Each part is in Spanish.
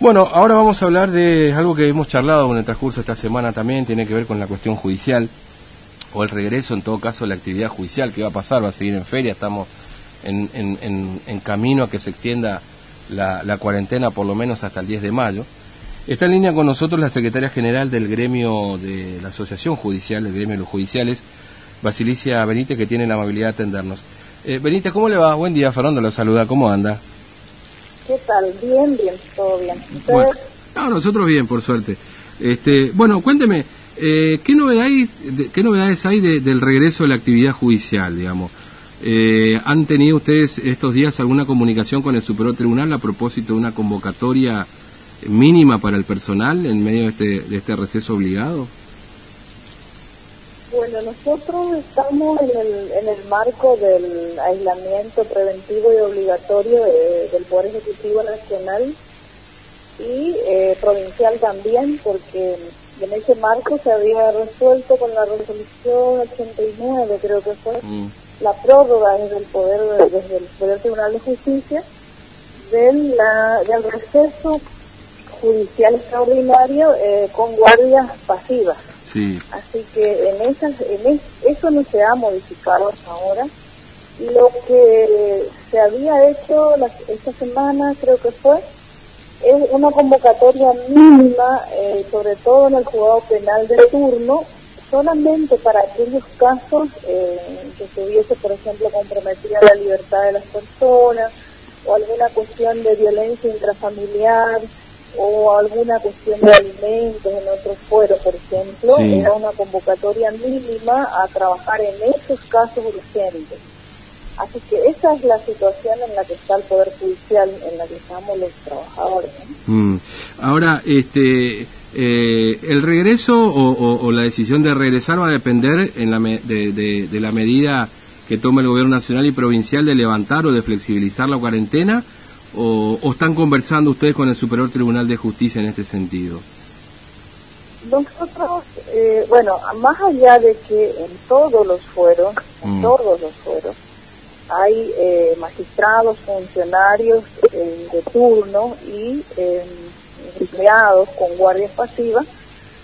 Bueno, ahora vamos a hablar de algo que hemos charlado en el transcurso de esta semana también, tiene que ver con la cuestión judicial, o el regreso, en todo caso, la actividad judicial que va a pasar, va a seguir en feria, estamos en, en, camino a que se extienda la, cuarentena por lo menos hasta el 10 de mayo. Está en línea con nosotros la secretaria general del gremio de la Asociación Judicial, del gremio de los judiciales, Basilicia Benítez, que tiene la amabilidad de atendernos. Eh, Benítez, ¿cómo le va? Buen día, Fernando lo saluda, ¿cómo anda? ¿Qué tal? Bien, bien, todo bien. no, nosotros bien, por suerte. Este, bueno, cuénteme, eh, ¿qué, novedades, ¿qué novedades hay del regreso de la actividad judicial, digamos? Eh, ¿Han tenido ustedes estos días alguna comunicación con el Superior Tribunal a propósito de una convocatoria mínima para el personal en medio de este, de este receso obligado? Bueno, nosotros estamos en el, en el marco del aislamiento preventivo y obligatorio del Poder Ejecutivo Nacional y eh, provincial también, porque en ese marco se había resuelto con la resolución 89, creo que fue, mm. la prórroga desde el Poder, desde el Poder Tribunal de Justicia del, la, del receso judicial extraordinario eh, con guardias pasivas. Así que en, esas, en eso no se ha modificado hasta ahora. Lo que se había hecho esta semana, creo que fue, es una convocatoria mínima, eh, sobre todo en el juzgado penal de turno, solamente para aquellos casos eh, que se hubiese, por ejemplo, comprometida la libertad de las personas o alguna cuestión de violencia intrafamiliar o alguna cuestión de alimentos en otro fuero, por ejemplo, era una convocatoria mínima a trabajar en esos casos urgentes. Así que esa es la situación en la que está el Poder Judicial, en la que estamos los trabajadores. Mm. Ahora, este, eh, el regreso o, la decisión de regresar va a depender en la de, de la medida que tome el Gobierno Nacional y Provincial de levantar o de flexibilizar la cuarentena o, están conversando ustedes con el Superior Tribunal de Justicia en este sentido? Nosotros, eh, bueno, más allá de que en todos los fueros, en mm. todos los fueros, hay eh, magistrados, funcionarios eh, de turno y empleados con guardias pasivas,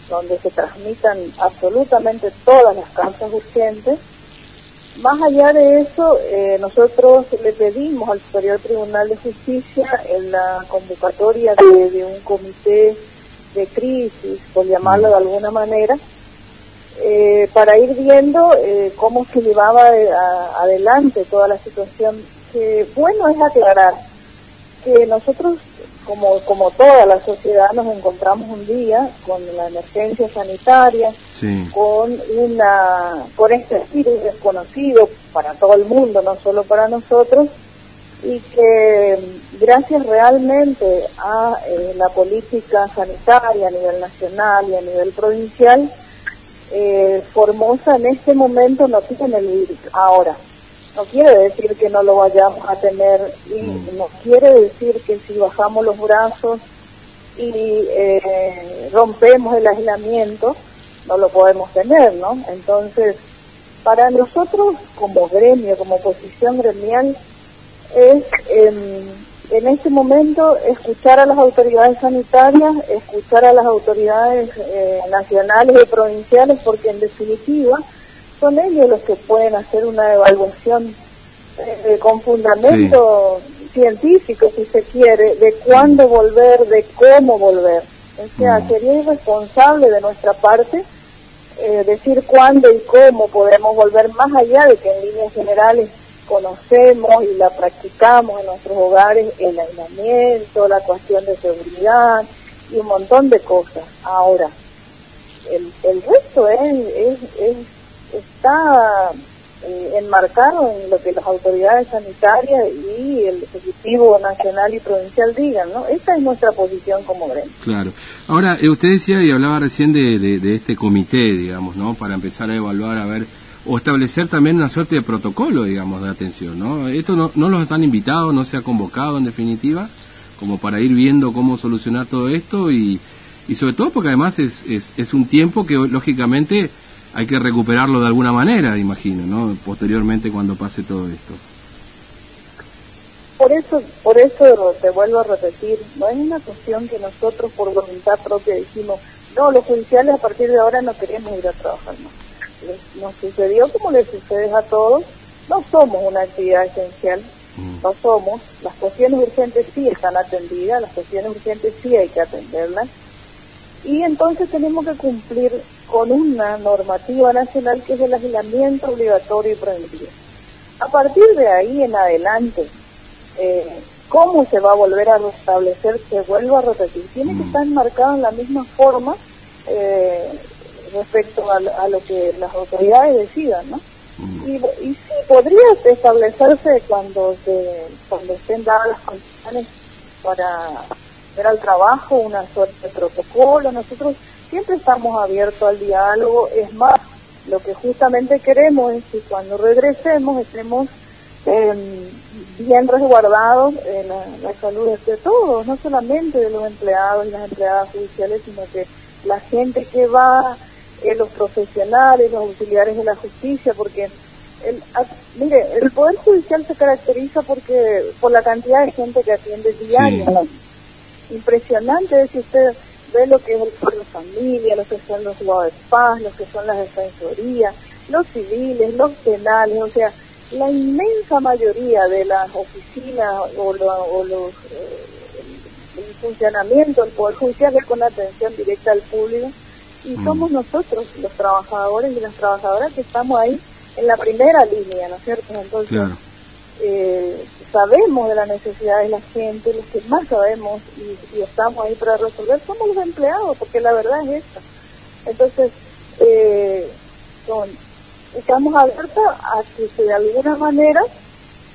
donde se transmitan absolutamente todas las causas urgentes más allá de eso, eh, nosotros le pedimos al Superior Tribunal de Justicia en la convocatoria de, un comité de crisis, por llamarlo de alguna manera, eh, para ir viendo eh, cómo se llevaba adelante toda la situación. Que bueno es aclarar que nosotros como, como toda la sociedad nos encontramos un día con la emergencia sanitaria, con una con este virus desconocido para todo el mundo, no solo para nosotros, y que gracias realmente a eh, la política sanitaria a nivel nacional y a nivel provincial, eh, Formosa en este momento no tiene el virus. Ahora, no quiere decir que no lo vayamos a tener y mm. no quiere decir que si bajamos los brazos y eh, rompemos el aislamiento, no lo podemos tener, ¿no? Entonces, para nosotros como gremio, como posición gremial, es em, en este momento escuchar a las autoridades sanitarias, escuchar a las autoridades eh, nacionales y provinciales, porque en definitiva, son ellos los que pueden hacer una evaluación eh, con fundamento científico, si se quiere, de cuándo volver, de cómo volver. O sea, sería irresponsable de nuestra parte eh, decir cuándo y cómo podemos volver más allá de que en líneas generales conocemos y la practicamos en nuestros hogares, el aislamiento, la cuestión de seguridad y un montón de cosas. Ahora, el, el resto es, es está eh, enmarcado en lo que las autoridades sanitarias y el Ejecutivo Nacional y Provincial digan, ¿no? Esa es nuestra posición como gremio. Claro. Ahora, eh, usted decía y hablaba recién de, este comité, digamos, ¿no? Para empezar a evaluar, a ver, o establecer también una suerte de protocolo, digamos, de atención, ¿no? Esto no, no los han invitado, no se ha convocado en definitiva, como para ir viendo cómo solucionar todo esto y, y sobre todo porque además es, es un tiempo que lógicamente hay que recuperarlo de alguna manera, imagino, ¿no? Posteriormente cuando pase todo esto. por eso, por eso te vuelvo a repetir, no es una cuestión que nosotros por voluntad propia dijimos, no, los judiciales a partir de ahora no queremos ir a trabajar más. Nos sucedió como le sucede a todos, no somos una actividad esencial, mm. no somos, las cuestiones urgentes sí están atendidas, las cuestiones urgentes sí hay que atenderlas, y entonces tenemos que cumplir con una normativa nacional que es el aislamiento obligatorio y preventivo. A partir de ahí en adelante, eh, cómo se va a volver a restablecer, se vuelvo a repetir, tiene que estar marcado en la misma forma eh, respecto a, lo que las autoridades decidan, ¿no? Y, y sí, podría establecerse cuando, se, cuando estén dadas las condiciones para hacer al trabajo una suerte de protocolo. Nosotros siempre estamos abiertos al diálogo, es más, lo que justamente queremos es que cuando regresemos estemos eh, bien resguardados en la, salud de todos, no solamente de los empleados y las empleadas judiciales, sino que la gente que va, eh, los profesionales, los auxiliares de la justicia, porque el, mire, el Poder Judicial se caracteriza porque por la cantidad de gente que atiende diario. Impresionante si usted ve lo que es el de familia, lo que son los jugadores de paz, lo que son las defensorías, los civiles, los penales, o sea, la inmensa mayoría de las oficinas o, los eh, el funcionamiento del Poder Judicial es con atención directa al público y mm. somos nosotros, los trabajadores y las trabajadoras, que estamos ahí en la primera línea, ¿no es cierto? Entonces, eh, sabemos de la necesidad de la gente, los que más sabemos y, estamos ahí para resolver somos los empleados, porque la verdad es esta. Entonces, eh, son estamos abiertos a que de alguna manera,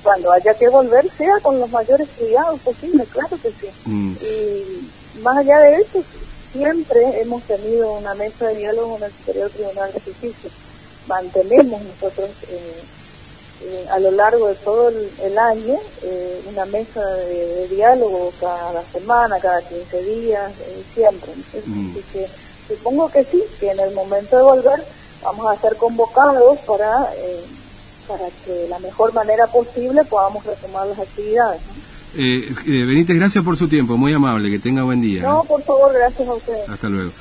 cuando haya que volver, sea con los mayores cuidados posibles, claro que sí. Mm. Y más allá de eso, siempre hemos tenido una mesa de diálogo en el Superior Tribunal de Justicia. Mantenemos nosotros eh, eh, a lo largo de todo el, año eh, una mesa de, diálogo cada semana, cada 15 días, siempre. Mm. Así que supongo que sí, que en el momento de volver vamos a ser convocados para, eh, para que de la mejor manera posible podamos retomar las actividades. Eh, eh, Benítez, gracias por su tiempo, muy amable, que tenga buen día. No, por favor, gracias a ustedes. Hasta luego.